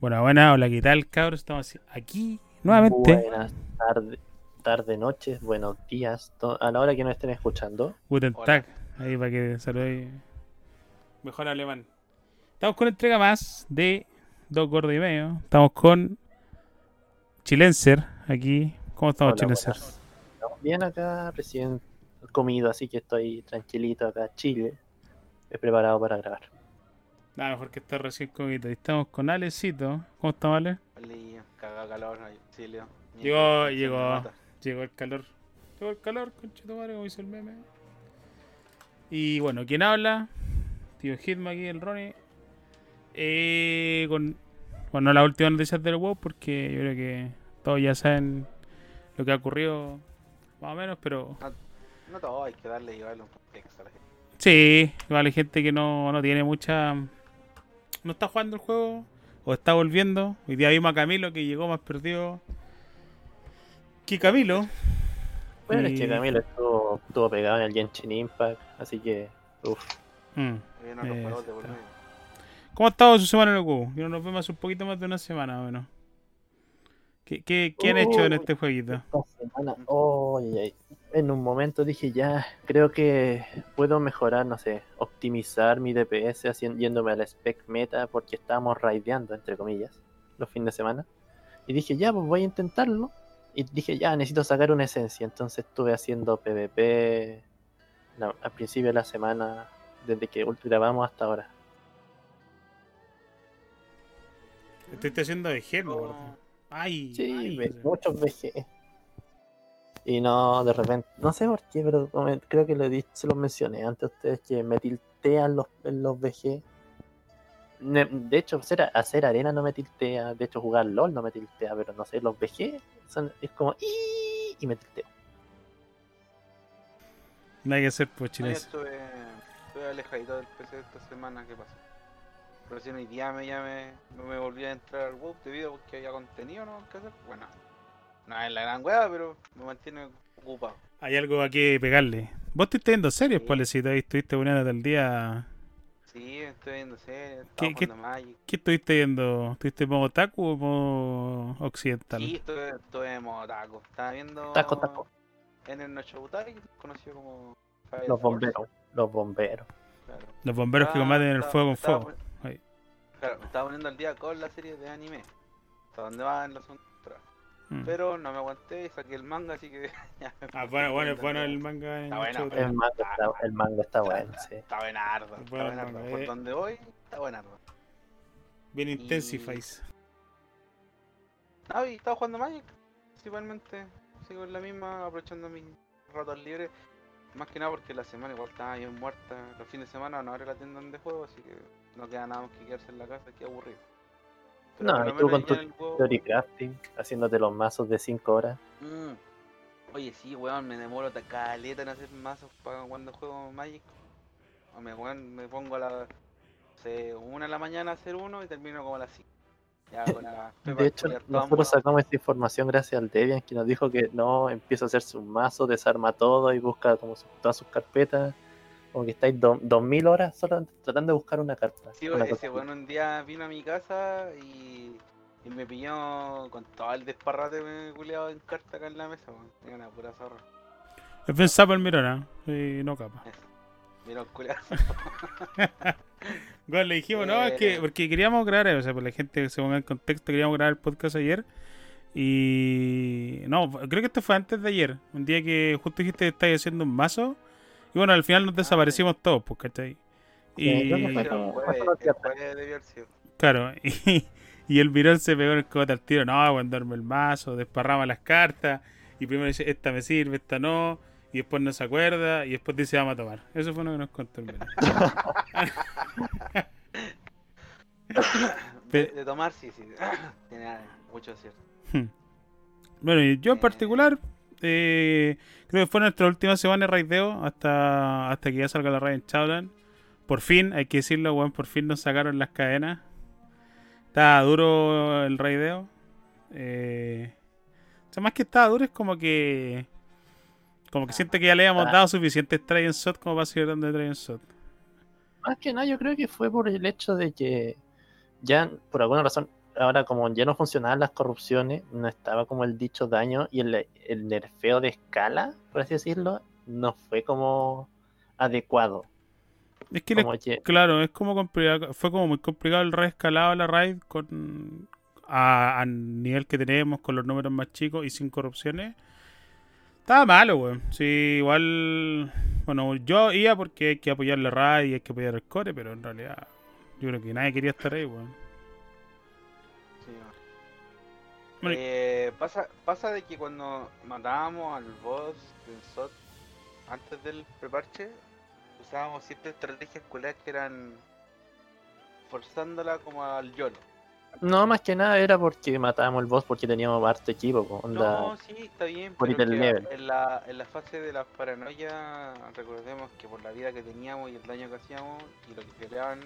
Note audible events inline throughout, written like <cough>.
Bueno, buena, hola, ¿qué tal, cabros? Estamos aquí nuevamente. Buenas tardes, tarde, noches, buenos días, a la hora que nos estén escuchando. Guten Hola. Tag, ahí para que salude mejor alemán. Estamos con entrega más de Dos Gordos y Medio. Estamos con Chilenser aquí. ¿Cómo estamos, Hola, Chilenser? buenas. Estamos bien acá, recién comido, así que estoy tranquilito acá, Chile, he preparado para grabar. Nada mejor que estar recién comido. Y estamos con Alecito. ¿Cómo estamos, Ale? Caga calor, auxilio. Llegó, llegó. Llegó el calor. Llegó el calor, conchito madre, como dice el meme. Y bueno, ¿quién habla? Tío Hitman aquí, el Ronnie. Eh, con, bueno, las últimas noticias del WoW, porque yo creo que todos ya saben lo que ha ocurrido, más o menos, pero No todo, hay que darle darle un contexto a la gente. sí, igual hay gente que no, no tiene mucha. No está jugando el juego, o está volviendo. Hoy día vimos a Camilo que llegó más perdido que Camilo. Bueno, es que Camilo estuvo, estuvo pegado en el Genshin Impact, así que, uff, Mm. Eh. ¿Cómo ha estado su semana en? Yo no nos vemos hace un poquito más de una semana, bueno. ¿Qué, qué, qué han hecho en este jueguito? esta semana, oh, ay, ay. En un momento dije ya, creo que puedo mejorar, no sé, optimizar mi DPS haciendo, yéndome a la spec meta porque estábamos raideando, entre comillas, los fines de semana. Y dije ya, pues voy a intentarlo. Y dije ya, necesito sacar una esencia. Entonces estuve haciendo PvP la- al principio de la semana, desde que grabamos hasta ahora. Estoy haciendo de gel, Oh. gordo. Ay, Sí, ay, muchos VG. Y no, de repente, no sé por qué, pero creo que lo he dicho, se los mencioné antes a ustedes que me tiltean los, los VG. De hecho, hacer, hacer arena no me tiltea, de hecho jugar LOL no me tiltea, pero no sé, los VG son, es como "Ii", y me tilteo. No hay que hacer pues chiles. estuve, estuve alejadito del PC esta semana, ¿qué pasó? Recién hoy día me, ya me, no me volví a entrar al WoW debido a que había contenido, ¿no? que hacer? Bueno, no es la gran weá, pero me mantiene ocupado. Hay algo a que pegarle. Vos estuviste viendo series, Sí. Polecito, ahí estuviste poniéndote el día. Sí, estoy viendo series, ¿Qué- qué-. ¿Qué estuviste viendo? ¿Estuviste modo otaku o modo occidental? Sí, estuve, estuve en modo taco. Estaba viendo Taco, taco. en el Nochobutai, conocido como Fire Los Force, bomberos, los bomberos. claro. Los bomberos que Ah, combaten el fuego con fuego. Claro, me estaba poniendo al día con la serie de anime. Hasta donde va en la segunda Mm. Pero no me aguanté y saqué el manga, así que <laughs> ya me Ah, bueno, bueno, bueno el- manga en Está bueno. El manga está, el manga está bueno, sí. Está buenardo, está Bueno, buenardo. Por eh. donde voy, está buenardo. Bien Y- intensifies. Ah, y estaba jugando Magic. Principalmente, sigo en la misma, aprovechando mis ratos libres. Más que nada porque la semana igual estaba bien muerta. Los fines de semana no abre la tienda de juego, así que no queda nada más que quedarse en la casa, qué aburrido. No, y tú con tu juego- Theory crafting, haciéndote los mazos de 5 horas. Mm. Oye, sí, weón, me demoro ta- caleta en hacer mazos para cuando juego Magic. O me, weón, me pongo a las sé, una de la mañana a hacer uno y termino como a las 5. Ya, con la <laughs> De hecho, nosotros sacamos esta información gracias al Debian que nos dijo que no, empieza a hacerse un mazo, desarma todo y busca como su- todas sus carpetas. Como que estáis do- 2000 horas solo tratando de buscar una carta. Sí, una ese weón un día vino a mi casa y, y me pilló con todo el desparrate me culiado en carta acá en la mesa, weón. Era una pura zorra. Es bien sapo el Mirona. Y no capa. Eso. Mira, culiado. <laughs> Bueno, le dijimos, no, es que Eh. porque queríamos grabar, o sea, por la gente que se ponga en contexto, queríamos grabar el podcast ayer. Y no, creo que esto fue antes de ayer, un día que justo dijiste que estáis haciendo un mazo. Y bueno, al final nos desaparecimos todos, pues, ¿cachai? Y claro, <laughs> y, y el virón se pegó en el cogote al tiro, no, cuando arme el mazo, desparrama las cartas, y primero dice, esta me sirve, esta no, y después no se acuerda, y después dice, vamos a tomar. Eso fue lo que nos contó el Mirona. <laughs> De, tomar, sí, sí. <coughs> Tiene mucho cierto. Bueno, y yo en Eh. particular, eh, creo que fue nuestra última semana de raideo hasta, hasta que ya salga la raid en Shadowland. Por fin, hay que decirlo, weón, por fin nos sacaron las cadenas. Estaba duro el raideo. Eh, o sea, más que estaba duro, es como que. Como que siento que ya le habíamos Ah. dado suficientes try and shot como para seguir dando try and shot. Más que nada, yo creo que fue por el hecho de que ya, por alguna razón, ahora como ya no funcionaban las corrupciones, no estaba como el dicho daño y el, el nerfeo de escala, por así decirlo, no fue como adecuado. Es que, le- Como que- claro, es como complicado, fue como muy complicado el reescalado a la raid con a, nivel que tenemos, con los números más chicos y sin corrupciones. Estaba malo, weón. Sí, igual, bueno, yo iba porque hay que apoyar la raid y hay que apoyar el core, pero en realidad yo creo que nadie quería estar ahí, weón. Eh, pasa, pasa de que cuando matábamos al boss del SOT antes del preparche, usábamos siempre estrategias culeras que eran forzándola como al YOLO. No, más que nada era porque matábamos el boss porque teníamos harto equipo. onda. No, sí, está bien, pero que en la, en la fase de la paranoia, recordemos que por la vida que teníamos y el daño que hacíamos y lo que peleaban,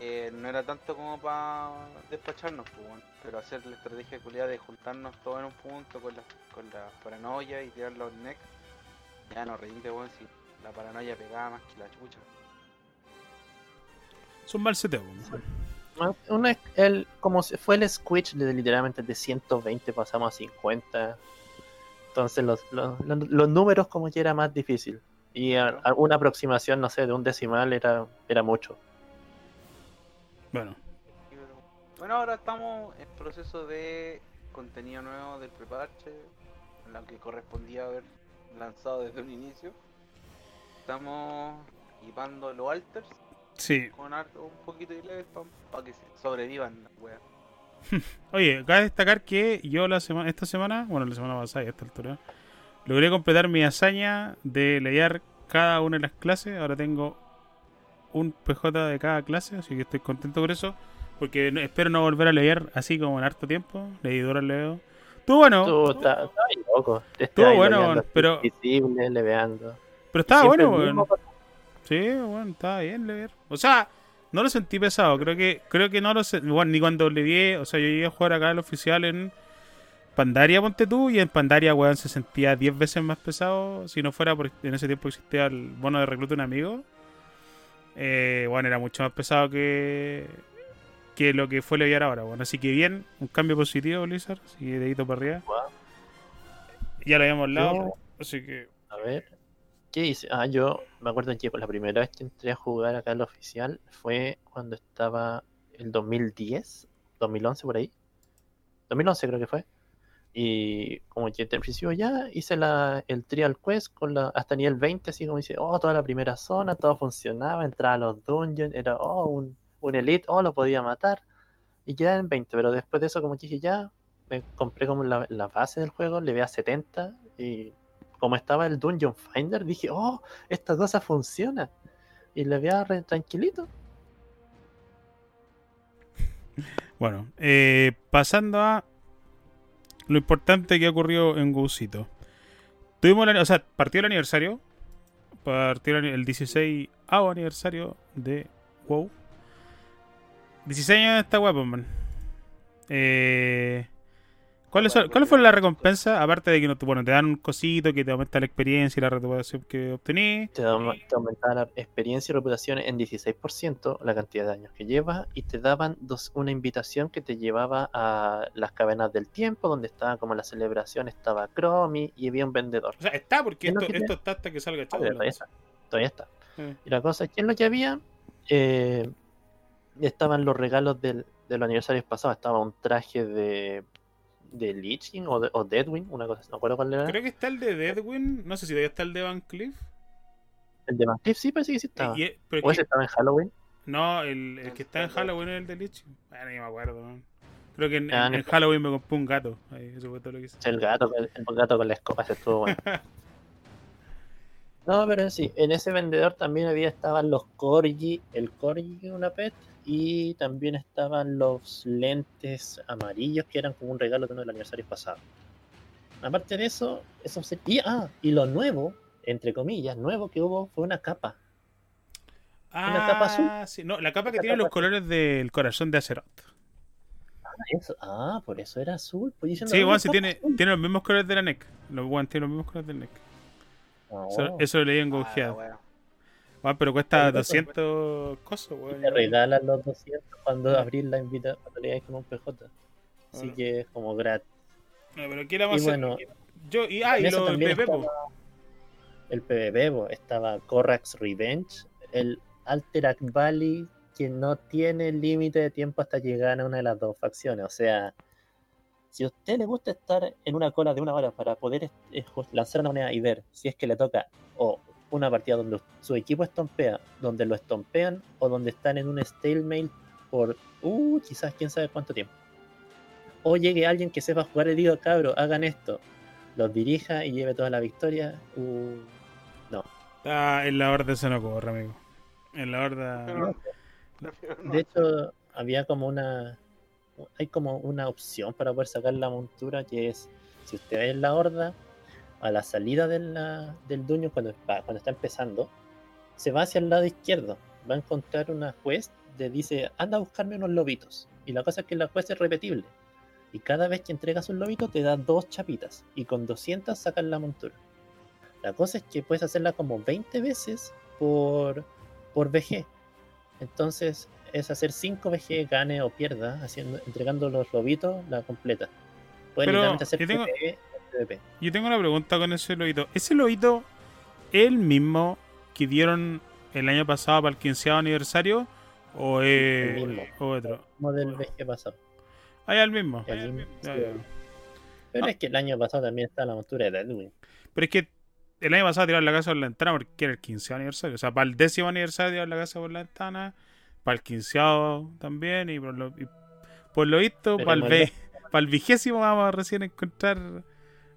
eh, no era tanto como para despacharnos, pues, bueno, pero hacer la estrategia culiada de juntarnos todos en un punto con la, con la paranoia y tirar los neck, ya no rinde, bueno, si la paranoia pegaba más que la chucha. es un mal seteo, Uno es el, como se fue el Squitch de literalmente de 120 pasamos a 50. Entonces los, los, los- los números como que era más difícil. Y a- a una aproximación, no sé, de un decimal era, era mucho. Bueno, Bueno, ahora estamos en proceso de contenido nuevo del preparche, lo que correspondía haber lanzado desde un inicio. Estamos equipando los alters sí. con harto- un poquito de level para que sobrevivan las weas. <laughs> Oye, cabe destacar que yo la semana, esta semana, bueno, la semana pasada y a esta altura, logré completar mi hazaña de leer cada una de las clases. Ahora tengo un PJ de cada clase, así que estoy contento por eso. Porque espero no volver a leer así como en harto tiempo. Leí duro leo. Tú bueno, Tú estás ahí loco. Te Estuvo bueno, pero- Visible, leveando. pero estaba Siempre bueno, weón. Sí, bueno, estaba bien leer. O sea, no lo sentí pesado. Creo que creo que no lo sentí. Bueno, ni cuando le vi. O sea, yo llegué a jugar acá al oficial en Pandaria, ponte tú. Y en Pandaria, weón, se sentía 10 veces más pesado. Si no fuera por en ese tiempo existía el bono de recluta un amigo. Eh, bueno, era mucho más pesado que que lo que fue leviar ahora, bueno. Así que bien, un cambio positivo, Blizzard. Así que dedito para arriba. Ya lo habíamos hablado. Yo- Así que. A ver, ¿qué hice? Ah, yo me acuerdo que la primera vez que entré a jugar acá al oficial fue cuando estaba el 2010, 2011 por ahí. 2011 creo que fue. Y como que al principio ya hice la, el trial quest con la, hasta nivel 20, así como dice, oh, toda la primera zona, todo funcionaba, entraba a los dungeons, era, oh, un, un elite, oh, lo podía matar. Y quedaba en 20, pero después de eso como dije, ya, me compré como la, la base del juego, le a 70 y como estaba el Dungeon Finder, dije, oh, esta cosa funciona. Y le veía re tranquilito. <laughs> Bueno, eh, pasando a lo importante que ocurrió en Gusito. Tuvimos, la- o sea, partió el aniversario. Partió el, el 16 aniversario de WoW. 16 años de esta web, man. Eh, ¿cuáles son- ¿Cuál fue la recompensa? Aparte de que no, bueno, te dan un cosito que te aumenta la experiencia y la reputación que obtenís. Te, te aumentaba la experiencia y reputación en 16%, la cantidad de años que llevas, y te daban dos, una invitación que te llevaba a las cavernas del tiempo, donde estaba como la celebración, estaba Chromie y había un vendedor. O sea, está porque esto, está hasta que salga Ah, Shadow. todavía está. Todavía está. Eh. Y la cosa es que en lo que había, eh, estaban los regalos del, de los aniversarios pasados. Estaba un traje de, de Lich King o, de, o Deadwing, una cosa, no acuerdo cuál era. Creo que está el de Deadwin. No sé si todavía está el de Van Cliff. El de Van Cleef sí parece que sí estaba. Y- es o ese estaba en Halloween. no, el, el que está en Halloween es el de Lich. Bueno, ni me acuerdo. man. Creo que en, Ah, en- no en Halloween me compré un gato. Ahí, eso fue todo lo que hice. El gato, con- el gato con la escoba, ese estuvo <laughs> bueno. No, pero sí, en ese vendedor también había estaban los corgi, el corgi que era una pet, y también estaban los lentes amarillos que eran como un regalo de uno de los aniversarios pasados. Aparte de eso, eso se... y, ah, y lo nuevo, entre comillas, nuevo que hubo fue una capa. Ah, capa azul? sí. No, la capa que La tiene los colores del corazón de Azeroth. Ah, eso, ah, por eso era azul. Pues Sí, ah, bueno, sí tiene, azul. tiene los mismos colores de la NEC. Los bueno, tiene los mismos colores del NEC. Oh, Eso, eso lo leí en Ah, la Weón, pero cuesta Oye, 200 cosas, weón. Te regalan los 200 cuando abrís la invitación, con un PJ. Así Bueno. que es como gratis. No, pero ¿qué vamos Y hacer? bueno, Yo, y, ah, y lo po. estaba el PvP, estaba Corrax Revenge, el Alterac Valley, que no tiene límite de tiempo hasta llegar a una de las dos facciones. O sea, si a usted le gusta estar en una cola de una hora para poder eh, lanzar una moneda y ver si es que le toca o una partida donde su equipo estompea, donde lo estompean o donde están en un stalemate por, uh, quizás quién sabe cuánto tiempo. O llegue alguien que sepa jugar y diga, cabro, hagan esto, los dirija y lleve toda la victoria. Uh, Ah, en la horda se no corre, amigo. En la horda. No De hecho, había como una. Hay como una opción para poder sacar la montura que es: si usted ve en la horda, a la salida de la- del dueño, cuando, cuando está empezando, se va hacia el lado izquierdo. Va a encontrar una quest de dice: anda a buscarme unos lobitos. Y la cosa es que la quest es repetible. Y cada vez que entregas un lobito, te da dos chapitas. Y con 200 sacas la montura. La cosa es que puedes hacerla como 20 veces por, por VG. Entonces es hacer 5 VG, gane o pierda, haciendo, entregando los lobitos, la completa. Puedes Pero hacer yo tengo- PvP. Yo tengo una pregunta con ese lobito. ¿Ese lobito es el mismo que dieron el año pasado para el 15 aniversario? ¿O es el mismo. o otro? Como del VG pasado. Ah, ya el mismo. El mismo. Pero Ah. es que el año pasado también está la montura de Edwin. Pero es que el año pasado tiraron la casa por la ventana porque era el 15 aniversario. O sea, para el décimo aniversario tiraron la casa por la ventana. Para el 15 también. Y por lo, y por lo visto, para el, ve- <laughs> para el vigésimo vamos a recién encontrar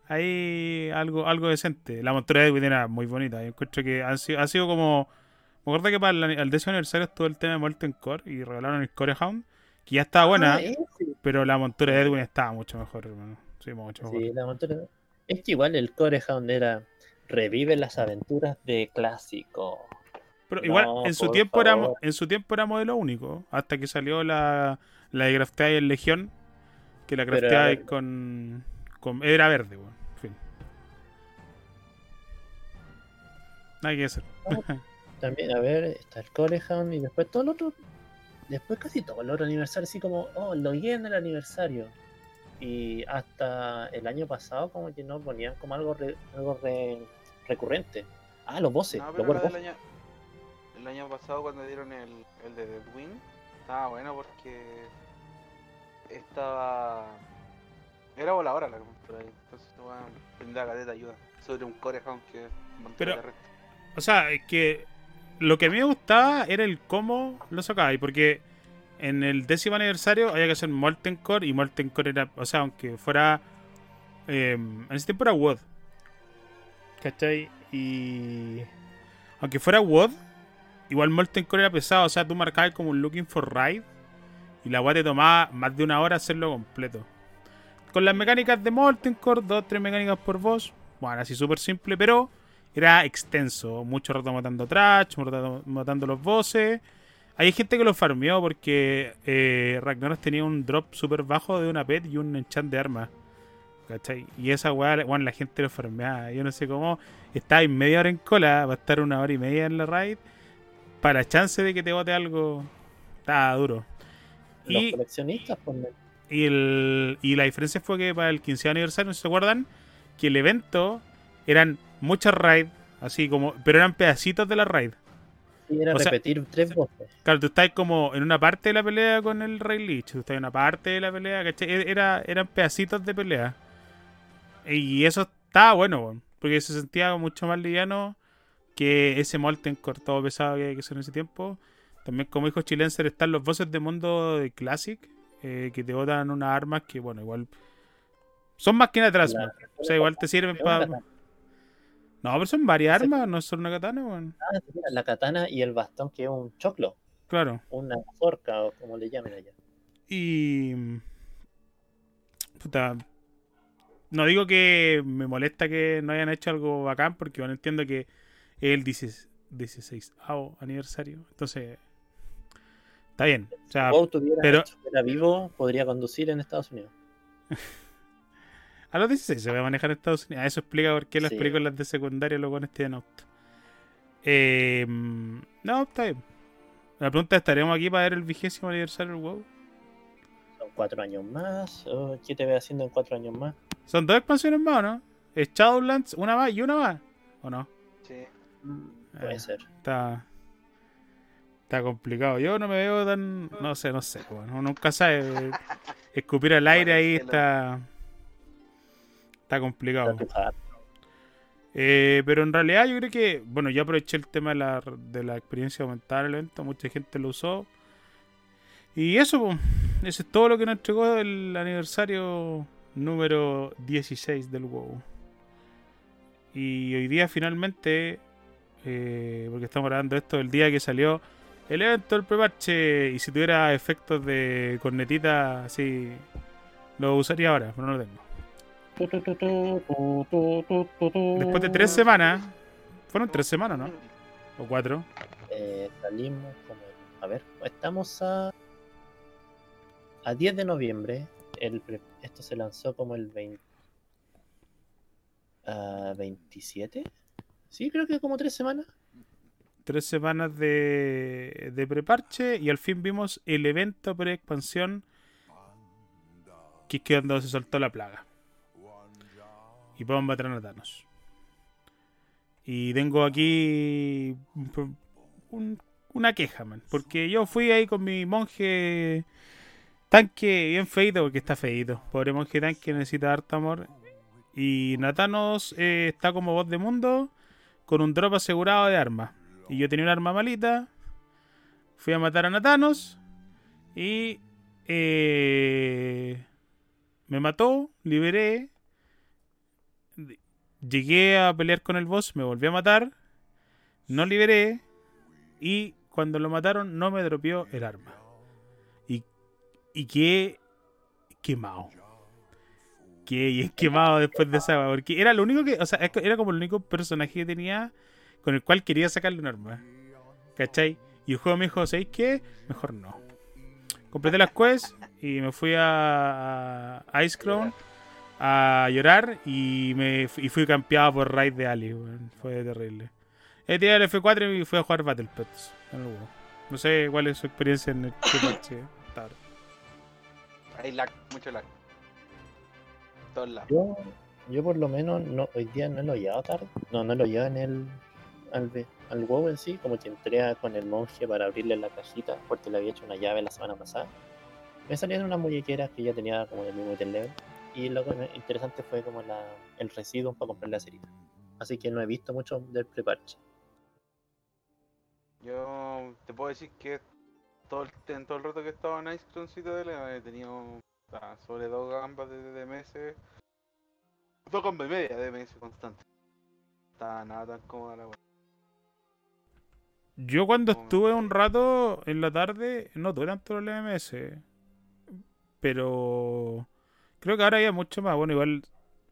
ahí algo, algo decente. La montura de Edwin era muy bonita. Yo encuentro que ha sido, ha sido como. Me acuerdo que para el, el décimo aniversario estuvo el tema de Molten Core y regalaron el Core Hound. Que ya estaba buena, Ah, pero la montura de Edwin estaba mucho mejor, hermano. Sí, mucho mejor. Sí, la montura. Es que igual el Core Hound era. Revive las aventuras de clásico. Pero No, igual en su tiempo era en su tiempo era modelo único, hasta que salió la, la de Crafteada en Legión, que la verde. con, con era verde, weón. Nada que hacer. <laughs> También, a ver, está el Core Hound y después todo el otro. Después casi todo el otro aniversario, así como, oh, lo guía en el aniversario. Y hasta el año pasado, como que no ponían como algo, re- algo re- recurrente. Ah, los voces, No, los año, el año pasado cuando dieron el, el de Deadwing, estaba bueno porque estaba... Era voladora la computadora entonces bueno, brindaba caleta ayuda sobre un core hound que montó Pero- la. O sea, es que lo que a mí me gustaba era el cómo lo sacaba. Y porque en el décimo aniversario había que hacer Molten Core. Y Molten Core era, o sea, aunque fuera. eh, en ese tiempo era WOD. ¿Cachai? Y. Aunque fuera WOD, igual Molten Core era pesado. O sea, tú marcabas como un Looking for Ride. Y la weá te tomaba más de una hora hacerlo completo. Con las mecánicas de Molten Core, dos, tres mecánicas por voz. Bueno, así súper simple, pero era extenso. Mucho rato matando trash, mucho rato matando los bosses. Hay gente que lo farmeó porque eh, Ragnaros tenía un drop súper bajo de una pet y un enchant de armas. ¿Cachai? Y esa weá, bueno, la gente lo farmeaba. Yo no sé cómo. Estaba en media hora en cola, va a estar una hora y media en la raid. Para chance de que te bote algo. Estaba duro. Los Y coleccionistas, pues, y, el, y la diferencia fue que para el 15 aniversario, ¿no se acuerdan? Que el evento eran muchas raids, así como, pero eran pedacitos de la raid. sí, era o sea, repetir tres voces. Claro, tú estás como en una parte de la pelea con el Rey Lich, tú estás en una parte de la pelea, ¿cachai? E- Era, eran pedacitos de pelea. Y eso estaba bueno, porque se sentía mucho más liviano que ese Molten Core todo pesado que que hacer en ese tiempo. También, como dijo Chilenser, están los bosses de mundo de Classic, eh, que te botan unas armas que, bueno, igual son más que La- o sea, igual te sirven una para. No, pero son varias armas, no es solo una katana, weón. Ah, mira, la katana y el bastón que es un choclo, Claro. una forca o como le llamen allá. Y. Puta. No digo que me molesta que no hayan hecho algo bacán, porque bueno, entiendo que es el 16 aniversario. Entonces. Está bien. O sea, o tuviera pero- estuviera vivo, podría conducir en Estados Unidos. <laughs> a los 16 se va a manejar en Estados Unidos. Ah, Eso explica por qué las Sí. películas de secundaria los buenos tienen auto. Eh, no, está bien. La pregunta es, ¿estaremos aquí para ver el vigésimo aniversario del WoW? Son cuatro años más. Oh, ¿Qué te ve haciendo en cuatro años más? Son dos expansiones más, ¿o ¿no? Es Shadowlands, una más y una más. ¿O no? Sí. Puede Eh, ser. Está. Está complicado. Yo no me veo tan. No sé, no sé. Bueno, uno nunca sabe. <laughs> Escupir al aire ahí está. Está complicado. Eh, pero en realidad yo creo que, bueno, yo aproveché el tema de la, de la experiencia aumentada del evento, mucha gente lo usó. Y eso, pues, eso es todo lo que nos entregó el aniversario número 16 del WoW. Y hoy día finalmente, eh, porque estamos grabando esto, el día que salió el evento del preparche, y si tuviera efectos de cornetita así, lo usaría ahora, pero no lo tengo. Después de tres semanas, fueron tres semanas, ¿no? O cuatro. Eh, salimos como. A ver, estamos a. A 10 de noviembre. El, esto se lanzó como el 20. ah, 27. Sí, creo que como tres semanas. Tres semanas de, de preparche y al fin vimos el evento pre-expansión que es que cuando se soltó la plaga. Y podemos matar a Thanos. Y tengo aquí un- una queja, man. Porque yo fui ahí con mi monje tanque bien feito, porque está feito. Pobre monje tanque necesita harto amor. Y Natanos eh, está como voz de mundo con un drop asegurado de armas. Y yo tenía un arma malita. Fui a matar a Natanos. Y eh, me mató, liberé. Llegué a pelear con el boss, me volví a matar. No liberé. Y cuando lo mataron, no me dropeó el arma. Y, y quedé quemado. Quedé quemado después de esa. Porque era lo único que. O sea, era como el único personaje que tenía con el cual quería sacarle un arma. ¿Cachai? Y el juego me dijo, ¿sabéis qué? Mejor no. Completé las quests y me fui a, a Ice Crown a llorar y me y fui campeado por raid de Ali. weón. Fue terrible. He tirado el F4 y fui a jugar Battle Pets. en el WoW. No sé cuál es su experiencia en el parche. <laughs> Hay lag, mucho lag. Todos lados. Yo, yo por lo menos no, hoy día no lo he llevado tarde. No, no lo llevo en el al, al WoW en sí, como que entré a- con el monje para abrirle la cajita porque le había hecho una llave la semana pasada. Me salieron unas muñequeras que ya tenía como del mismo item level. Y lo me- interesante fue como la, el residuo para comprar la cerita. Así que no he visto mucho del preparche. Yo te puedo decir que todo el, en todo el rato que he estado en Ice Crown Citadel he tenido ah, sobre dos gambas de DMS. Dos gambas y media de DMS constante. Está nada tan cómoda la wea. Yo cuando estuve un rato en la tarde no tuve tanto el MS. Pero creo que ahora hay mucho más. Bueno, igual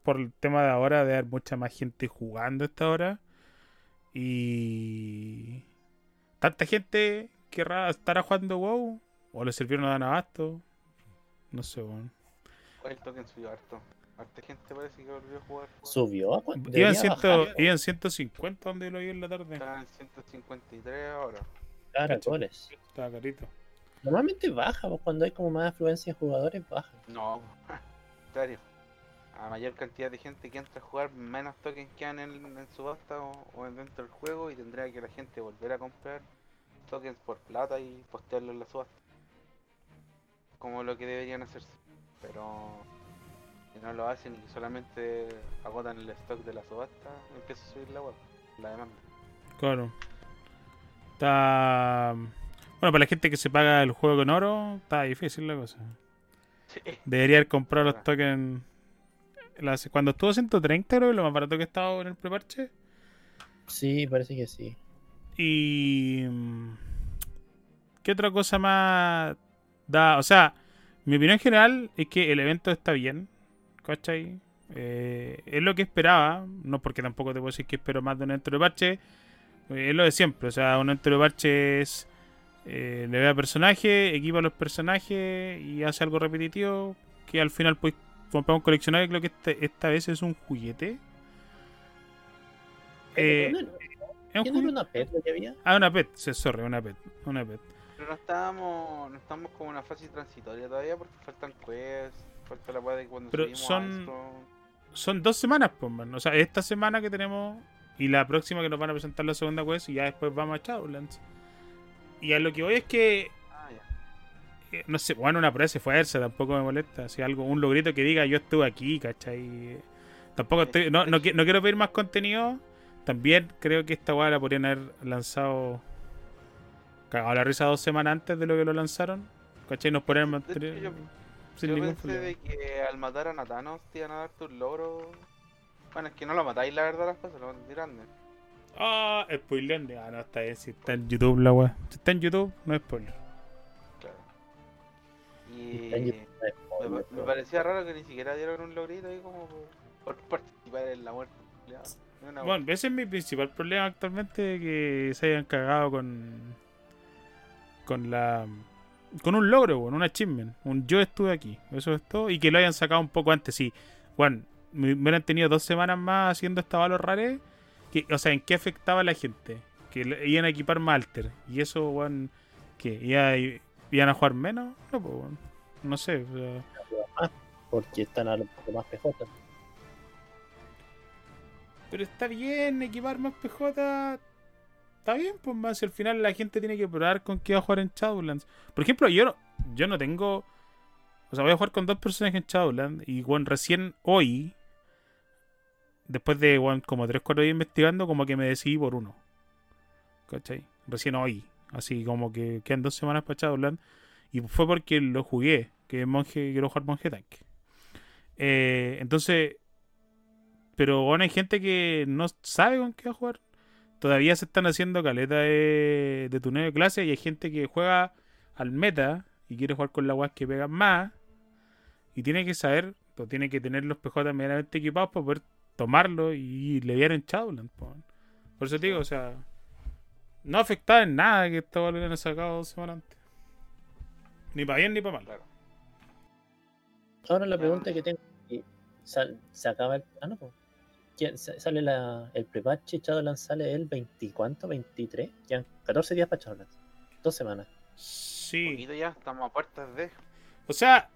por el tema de ahora de haber mucha más gente jugando a esta hora. Y tanta gente querrá estar jugando WoW. O le sirvieron a dan abasto. No sé, bueno. El token subió harto. Harta gente parece que volvió a jugar. ¿Subió? ¿A cuánto? Iban, ciento, iban 150 donde lo vi en la tarde. Está en 153 ahora. Caracoles. Estaba carito. Normalmente baja, pues, cuando hay como más afluencia de jugadores, baja. No, A mayor cantidad de gente que entra a jugar, menos tokens quedan en, en subasta o, o en dentro del juego y tendría que la gente volver a comprar tokens por plata y postearlo en la subasta. Como lo que deberían hacerse. Pero si no lo hacen y solamente agotan el stock de la subasta, empieza a subir la web, la demanda. Claro. Está. Bueno, para la gente que se paga el juego con oro, está difícil la cosa. Sí. Debería haber comprado los tokens. Cuando estuvo 130, creo que lo más barato que estaba en el preparche. Sí, parece que sí. Y. mm, ¿Qué otra cosa más da? O sea, mi opinión general es que el evento está bien. ¿Cachai? Eh, es lo que esperaba. No porque tampoco te puedo decir que espero más de un evento de parche. Eh, es lo de siempre. O sea, un evento de parche es. Eh, le ve a personajes, equipa a los personajes y hace algo repetitivo. Que al final pues comprar un coleccionario. Creo que este- esta vez es un juguete. Eh, es un ¿Quién era juguito- una pet lo que había? Ah, una pet, sí, sorry, una pet. Una pet. Pero no estábamos, no estamos como en una fase transitoria todavía porque faltan quests, falta la de cuando Pero subimos son-. Son dos semanas, pues, man. O sea, esta semana que tenemos y la próxima que nos van a presentar la segunda quest y ya después vamos a Shadowlands. Y a lo que voy es que Ah, ya. eh, no sé, bueno, una prueba de fuerza tampoco me molesta. Si algo, un logrito que diga yo estuve aquí, ¿cachai? Tampoco estoy, no, no, no quiero pedir más contenido. También creo que esta weá la podrían haber lanzado cagado la risa dos semanas antes de lo que lo lanzaron. ¿Cachai? Nos hecho, mantener yo- sin Yo ningún pensé problema. de que al matar a Thanos te iban a dar tus logros. Bueno, es que no lo matáis, la verdad, las cosas, lo matáis grande. Ah, spoileando. Ah, no, está bien. Si está en YouTube la weá. Si está en YouTube, no es spoiler. Claro. Y me, parecía raro que ni siquiera dieron un logrito ahí como por, por participar en la muerte. una Bueno, ese es mi principal problema actualmente, que se hayan cagado con con la con un logro, bueno, un achievement, un yo estuve aquí, eso es todo, y que lo hayan sacado un poco antes, sí. Bueno, me me hubieran tenido dos semanas más haciendo esta valor rare, que, o sea, ¿en qué afectaba a la gente? Que le- iban a equipar más alter, y eso, bueno, que ¿Iba- iban a jugar menos, no, pues, bueno, no sé, o sea, Ah, porque están a lo más PJ. Pero está bien equipar más PJ. Está bien, pues más si al final la gente tiene que probar con qué va a jugar en Shadowlands. Por ejemplo, yo no, yo no tengo. O sea, voy a jugar con dos personajes en Shadowlands. Y bueno, recién hoy, después de como 3-4 días investigando, como que me decidí por uno. ¿Cachai? Recién hoy. Así como que quedan dos semanas para Shadowlands. Y fue porque lo jugué. Que monje, quiero jugar monje tanque. Eh, entonces, pero bueno, hay gente que no sabe con qué va a jugar. Todavía se están haciendo caleta de, de de clase y hay gente que juega al meta y quiere jugar con las weas que pegan más. Y tiene que saber, o tiene que tener los PJ medianamente equipados para poder tomarlo y leviar en Shadowlands. po. Por eso te digo, o sea, no afectaba en nada que esta lo hubieran sacado dos semanas antes. Ni para bien ni para mal. Claro. Ahora la pregunta que tengo y sal- se acaba el. Ah, no, pues. ¿Quién- sa- Sale la, el prepache Shadowlands sale el 20, ¿cuánto? 23. Ya 14 días para Shadowlands. Dos semanas. Sí. Poquito ya, estamos a puertas de. O sea,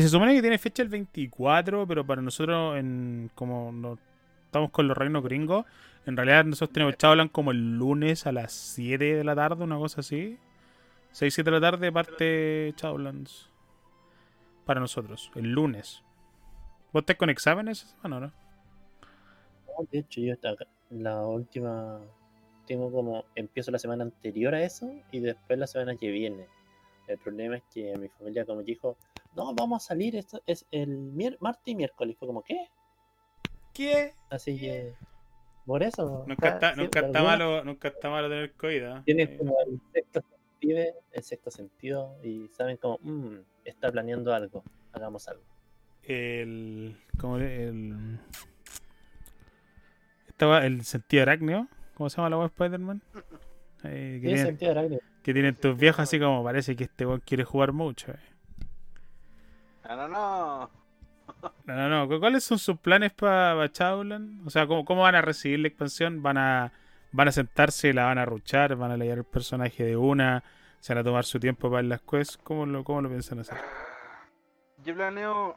se supone que tiene fecha el 24, pero para nosotros, en como no, estamos con los reinos gringos, en realidad nosotros tenemos Shadowland como el lunes a las 7 de la tarde, una cosa así. 6, 7 de la tarde parte Shadowlands. Para nosotros, el lunes. ¿Vos estás con exámenes esa semana no? No, de hecho, yo hasta la última. Tengo como. Empiezo la semana anterior a eso y después la semana que viene. El problema es que mi familia, como dijo, no, vamos a salir. Esto es el mier- martes y miércoles. Fue como, ¿qué? ¿Qué? Así que. Por eso. Nunca está, sí, nunca malo, nunca está malo tener COVID, ¿ah? Tienen Eh, como el sexto sentido, el sexto sentido y saben como, "Mm, está planeando algo, hagamos algo. el. ¿Cómo le- el. Estaba el sentido arácneo. ¿Cómo se llama la web Spider-Man? <laughs> Eh, que, Tiene tiene- sentido arácnido. que tienen tus viejos así como parece que este weón quiere jugar mucho. eh. No, no, no. No, no, no. ¿Cu- ¿Cuáles son sus planes para Shadowland? O sea, ¿cómo, ¿cómo van a recibir la expansión? ¿Van a, ¿Van a sentarse, la van a ruchar? ¿Van a leer el personaje de una? ¿Se van a tomar su tiempo para las quests? ¿Cómo lo, cómo lo piensan hacer? Yo planeo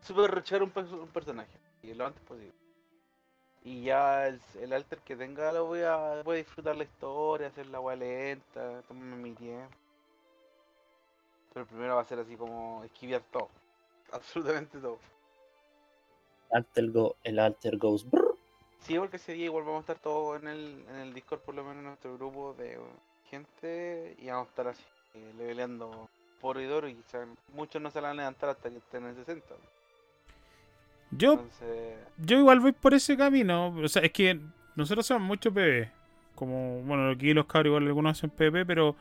super ruchar un personaje y lo antes posible. Y ya el, el alter que tenga lo voy a, voy a disfrutar la historia, hacer la agua lenta, tomarme mi tiempo. Pero primero va a ser así como esquivar todo. Absolutamente todo. Alter go, el alter goes. brr. Sí, porque ese día igual vamos a estar todos en el, en el Discord, por lo menos en nuestro grupo de gente, y vamos a estar así, eh, leveleando por y duro, y quizás muchos no se la van a levantar hasta que estén en 60. Yo Entonces, yo igual voy por ese camino. O sea, es que nosotros somos mucho PvP. Como, bueno, aquí los cabros igual algunos hacen PvP, pero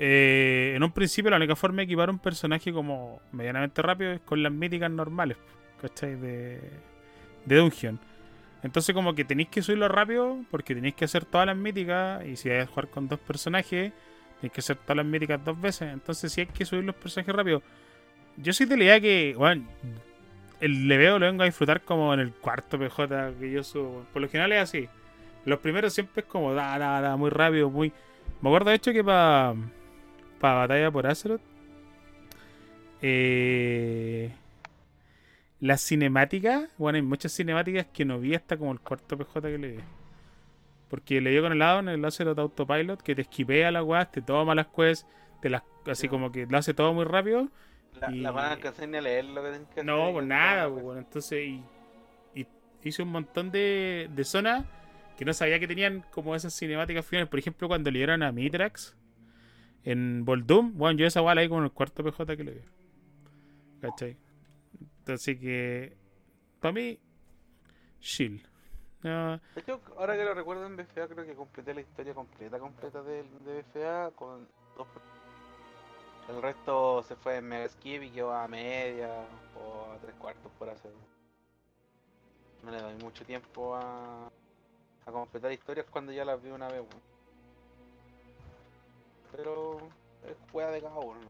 eh, en un principio la única forma de equipar un personaje como medianamente rápido es con las míticas normales, ¿cachai? De, de Dungeon. Entonces como que tenéis que subirlo rápido porque tenéis que hacer todas las míticas y si vais a jugar con dos personajes, tenéis que hacer todas las míticas dos veces. Entonces si hay que subir los personajes rápido. Yo soy de la idea que, bueno, el leveo lo vengo a disfrutar como en el cuarto PJ que yo subo. Por lo general es así. Los primeros siempre es como da, da, da, muy rápido, muy. Me acuerdo de hecho que para para batalla por Azeroth. Eh, las cinemáticas, bueno, hay muchas cinemáticas que no vi hasta como el cuarto PJ que le vi. Porque le dio con el lado en el Azeroth Autopilot que te esquipea la weá, te toma las quests, te las, así Sí. como que lo hace todo muy rápido. La, Y- la van a alcanzar ni a leer lo que tienen que No, pues nada, pues, pues. bueno, entonces y, y hice un montón de, de zonas que no sabía que tenían como esas cinemáticas finales. Por ejemplo, cuando le dieron a Mitrax en Voldum, bueno, yo esa weá la vi como en el cuarto PJ que le vi. ¿Cachai? Entonces que, para mí, chill. Hecho, ahora que lo recuerdo en BFA, creo que completé la historia completa, completa de, BFA con dos. El resto se fue en Mega Skip y quedó a media o a tres cuartos por hacer. No le doy mucho tiempo a, a completar historias cuando ya las vi una vez, weón. Pero es juega de cada uno.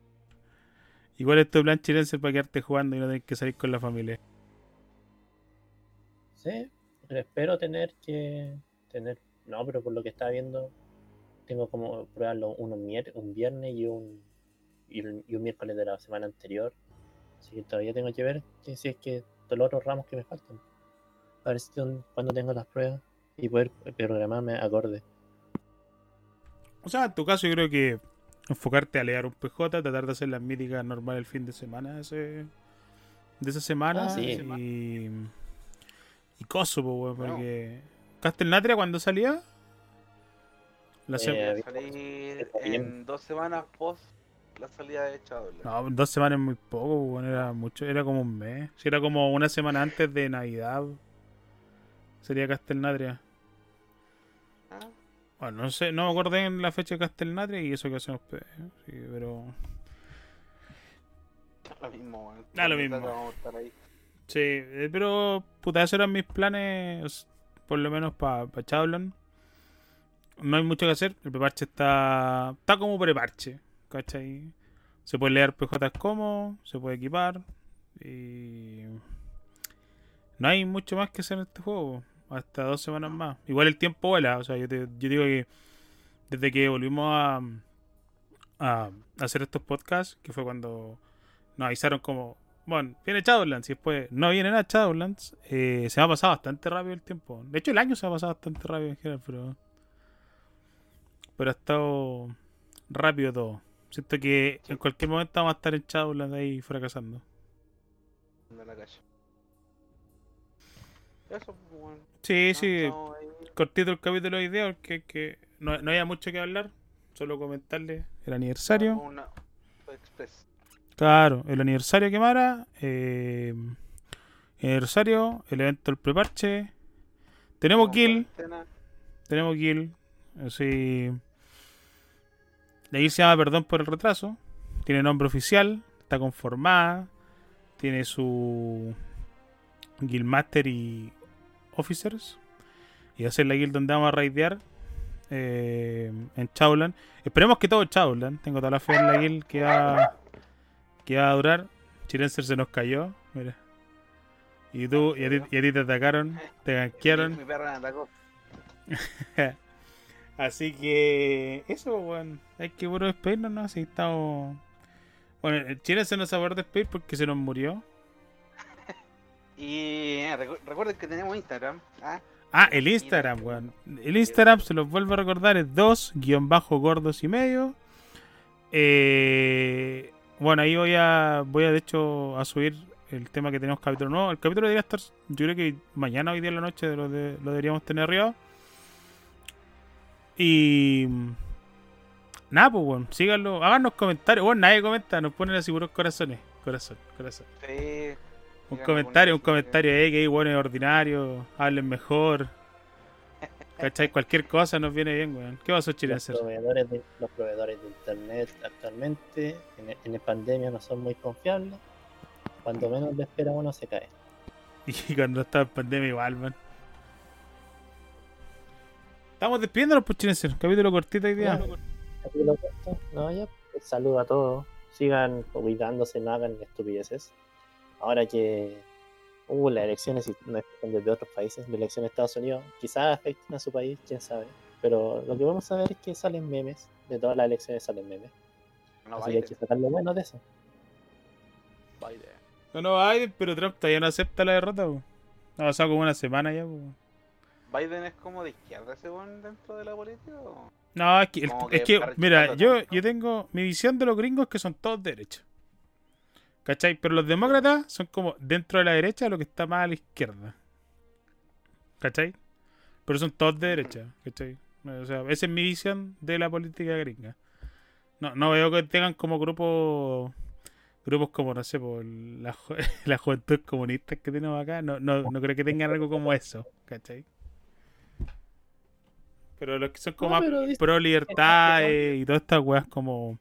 Igual es tu plan chilense para quedarte jugando y no tener que salir con la familia. Sí, pero espero tener que tener. No, pero por lo que estaba viendo, tengo como probarlo uno mier- un viernes y un, y un y un miércoles de la semana anterior. Así que todavía tengo que ver que si es que todos los otros ramos que me faltan. A ver si cuando tengo las pruebas y poder programarme acorde. O sea, en tu caso yo creo que enfocarte a leer un PJ, tratar de hacer las míticas normales el fin de semana de, ese- de esa semana. Ah, sí. Y, y coso, weón, Bueno. porque Castelnatria cuando salía... La se- Eh, salir en dos semanas post la salida de Shadowlands. No, dos semanas es muy poco, po, weón, era mucho, era como un mes. Si era como una semana antes de Navidad. Sería Castelnatria. Bueno, no sé, no me acordé en la fecha de Castelnatria y eso que hacemos, pe- sí, pero... Lo mismo, weón. Da lo mismo. salga vamos a estar ahí. Sí, eh, pero puta, esos eran mis planes, por lo menos para pa Shadowlands. No hay mucho que hacer, el preparche está está como preparche, ¿cachai? Se puede leer PJ como, se puede equipar y no hay mucho más que hacer en este juego, hasta dos semanas más. Igual el tiempo vuela, o sea, yo, te- yo digo que desde que volvimos a, a hacer estos podcasts, que fue cuando nos avisaron como, bueno, viene Shadowlands y después no viene nada Shadowlands, eh, se me ha pasado bastante rápido el tiempo. De hecho, el año se ha pasado bastante rápido en general, pero. Pero ha estado rápido todo. Siento que en cualquier momento vamos a estar en Shadowlands ahí fracasando. de la calle. Eso, weón. Sí, sí, ahí. cortito el capítulo de hoy día porque que no, no había mucho que hablar. Solo comentarle el aniversario. Una express. Claro, el aniversario que Mara. Eh, el aniversario, el evento del preparche. Tenemos kill. cuarentena. Tenemos kill. Así. De ahí se llama Perdón por el retraso. Tiene nombre oficial. Está conformada. Tiene su Guildmaster y Officers. Y va a ser la guild donde vamos a raidear. eh, en Chaulan. Esperemos que todo Chaulan. Tengo toda la fe en la guild que va, que va a durar. Chirenser se nos cayó. Mira. Y tú, y a ti, y a ti te atacaron, te mi perra me atacó. <laughs> Así que eso, weón. Hay que puro despedirnos, ¿no? Así estamos. Bueno, el Chile se va a poder despedir porque se nos murió. Y eh, recu- recuerden que tenemos Instagram. ¿ah? Ah, el Instagram, weón. El Instagram, se los vuelvo a recordar, es 2 guion bajo gordos y medio. Eh, bueno, ahí voy a, voy a de hecho a subir el tema que tenemos capítulo nuevo. El capítulo debería estar, yo creo que mañana, hoy día en la noche, lo, de- lo deberíamos tener arriba. Y nada, pues bueno, síganlo, háganos comentarios. Bueno, nadie comenta, nos ponen así puros corazones. Corazón, corazón. Sí. Un comentario, un comentario ahí que bueno es ordinario, hablen mejor. ¿Cachai? Cualquier cosa nos viene bien, weón. ¿Qué pasó, Los Chilenser? proveedores, de, los proveedores de internet actualmente en, en la pandemia no son muy confiables. Cuando menos lo espera uno se cae. <laughs> Y cuando estaba en pandemia igual, man. Estamos despidiéndonos, pues, Chilenser. Capítulo cortito hoy día. Capítulo corto. No, ya, pues, saludo a todos. Sigan cuidándose, no hagan estupideces. Ahora que Uh, las elecciones no dependen de otros países, la elección de Estados Unidos quizás afecten a su país, quién sabe. Pero lo que vamos a ver es que salen memes, de todas las elecciones salen memes. No, Así que hay Biden, que sacar lo bueno de eso. Biden. No, no, Biden, pero Trump todavía no acepta la derrota, po. Ha pasado como una semana ya, po. Biden es como de izquierda según dentro de la política o No, es que, el- Como es que que para mira, yo, yo tengo mi visión de los gringos que son todos de derecha. ¿Cachai? Pero los demócratas son como dentro de la derecha lo que está más a la izquierda. ¿Cachai? Pero son todos de derecha. ¿Cachai? O sea, esa es mi visión de la política gringa. No, no veo que tengan como grupos grupos como, no sé, por la, ju- <laughs> la juventud comunista que tenemos acá. No, no, no creo que tengan algo como eso. ¿Cachai? Pero los que son como No, pro libertad eh, y todas estas weas como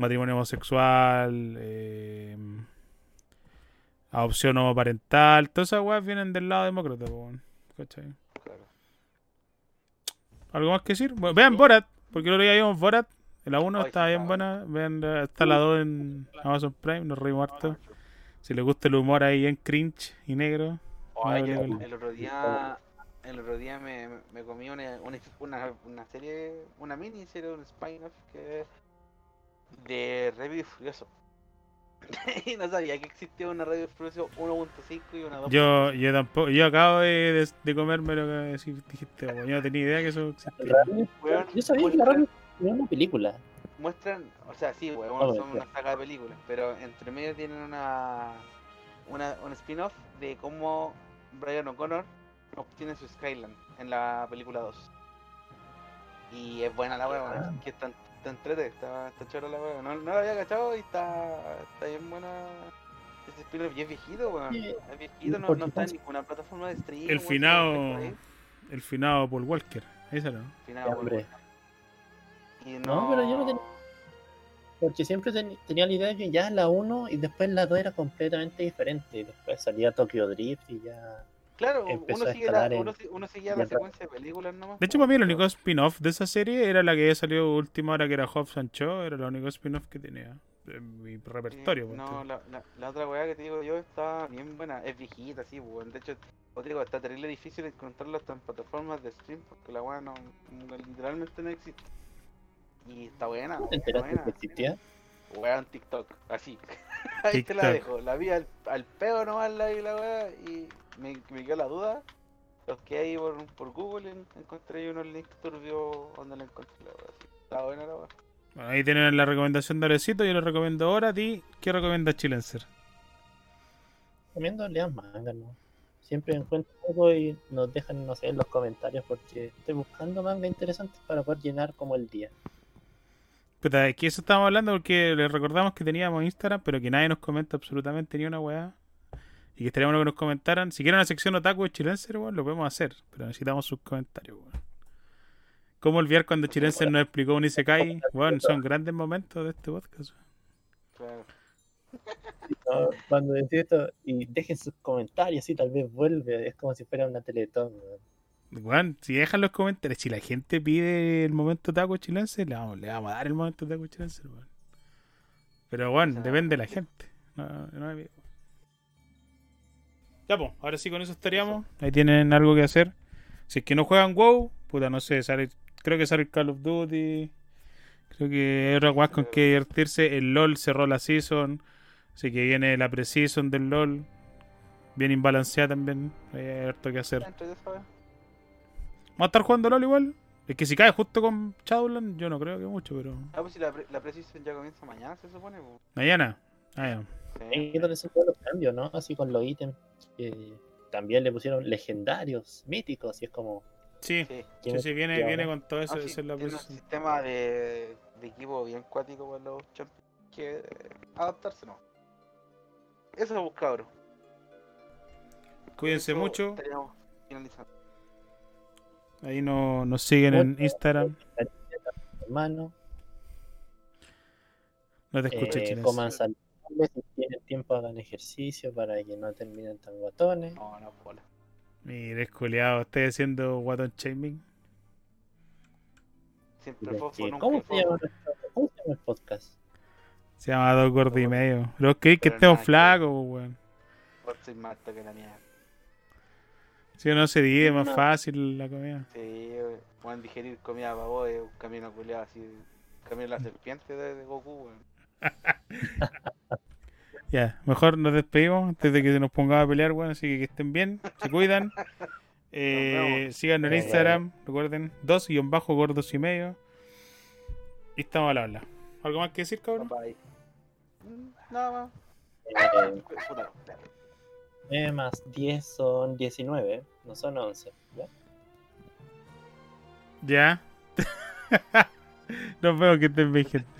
matrimonio homosexual, eh, adopción homoparental, todas esas weas vienen del lado demócrata, po, weón. ¿cachai? claro. ¿Algo más que decir? Bueno, vean Borat, porque el otro día vimos Borat, la 1 Ay, está bien buena, vean, está la 2 en Amazon Prime, nos reímos harto. Si les gusta el humor ahí en cringe y negro, Vale, el, el otro día, el otro día me, me comí una, una, una, una serie, una mini serie, un spin-off que de Rápido y Furioso. <laughs> y no sabía que existía una Rápido y Furioso 1.5 y una 2. yo, yo tampoco, yo acabo de, de, de comerme lo que dijiste, yo no tenía idea que eso existía. Yo sabía que la radio era una película. muestran, o sea, sí, Oh, son una saga de películas, pero entre medio tienen una, una un spin-off de cómo Brian O'Connor obtiene su Skyland en la película 2. Y es buena la Ah. weón, que está entrete, está, está chora la weón. No, no la había cachado y está, está bien buena. Ese y es viejito, weón. Sí, Es viejito, no, no está en ninguna plataforma de streaming. El finado-. El finado Paul Walker, esa no. Finado. Y No, pero yo no tenía- Porque siempre ten- tenía la idea de que ya la 1 y después la 2 era completamente diferente. Y después salía Tokyo Drift y ya. Claro, empezó uno a sigue, la, uno, si- uno seguía en la secuencia de películas nomás. De hecho, para mí el único spin-off de esa serie era la que había salido última hora, que era Hobbs and Shaw, era el único spin-off que tenía en mi Sí, repertorio. pues, no, la, la, la otra weá que te digo yo está bien buena, es viejita, sí, pues. De hecho, te digo, está terrible difícil encontrarla hasta en plataformas de stream porque la weá no, literalmente no existe. Y está buena, ¿Cómo te está enteraste buena. que existía? Weá en TikTok, así. <laughs> Ahí te la dejo, la vi al, al peo nomás la vi la weá y me, me quedó la duda. Los que hay por, por Google en- encontré ahí unos links turbios donde la encontré la. Está buena la weá. Bueno, ahí tienen la recomendación de Alecito, yo le recomiendo ahora a ti. ¿Qué recomiendas Chilenser? Recomiendo lean manga, ¿no? Siempre encuentro algo y nos dejan, no sé, en los comentarios porque estoy buscando manga interesantes para poder llenar como el día. Puta, es que eso estábamos hablando porque les recordamos que teníamos Instagram, pero que nadie nos comenta absolutamente ni una weá. Y que estaría bueno que nos comentaran. Si quieren una sección otaku de Chilenser, weón, lo podemos hacer. Pero necesitamos sus comentarios, weón. ¿Cómo olvidar cuando Chilenser nos explicó un Isekai? Bueno, son grandes momentos de este podcast. Claro. ¿no? Cuando decís esto y dejen sus comentarios y tal vez vuelve, es como si fuera una teletón. Weón, si dejan los comentarios, si la gente pide el momento otaku de Chilenser, le vamos, le vamos a dar el momento Chilenser, weón. Pero bueno, depende de la gente. No, no Ya, pues, ahora sí con eso estaríamos. Ahí tienen algo que hacer. Si es que no juegan WoW, puta, no sé, sale, creo que sale el Call of Duty. Creo que hay otra weas con que divertirse. El LOL cerró la season. Así que viene la pre-season del LOL. Bien imbalanceada también. Hay harto que hacer. ¿Vamos a estar jugando LOL igual? Es que si cae justo con Shadowland, yo no creo que mucho, pero. Ah, pues si la, pre- la ya comienza mañana, se supone. pues. Mañana. Ah, ya. Ahí Sí. es donde se todos los cambios, ¿no? Así con los ítems que también le pusieron legendarios, míticos, y es como. Sí, Sí. sí, sí, viene, viene con todo eso. Ah, sí, es la un sistema de, de equipo bien cuático para los champions que eh, adaptarse, ¿no? Eso es buscar, bro. Cuídense Eso mucho. estaríamos finalizando. Ahí no, nos siguen en. Instagram. Hermano, No te escucho, eh, si tienen tiempo hagan ejercicio para que no terminen tan guatones. No, no, bola. Mire, esculeado, estoy haciendo Waton Shaming. Siempre fofo, nunca ¿Cómo, se llama nuestro- ¿Cómo se llama el podcast? Se llama Dos Gordos y Medio. Pero que que estemos flacos, weón. soy más alto que la mierda. Si no se divide más fácil la comida. Sí, weón, digerir comida para vos es un camino culiado así. Camino de la <laughs> serpiente de, de Goku, weón. <laughs> Ya, mejor nos despedimos antes de que nos pongamos a pelear, weón. Así que que estén bien, se cuidan. <laughs> Eh, síganos en Instagram, recuerden, dos guion bajo gordos y medio. Y estamos al habla. ¿Algo más que decir, cabrón? Bye. Mm, Nada más. Eh, 9 más 10 son 19, no son 11. ¿ya? Ya. <laughs> Nos vemos que estén bien, gente.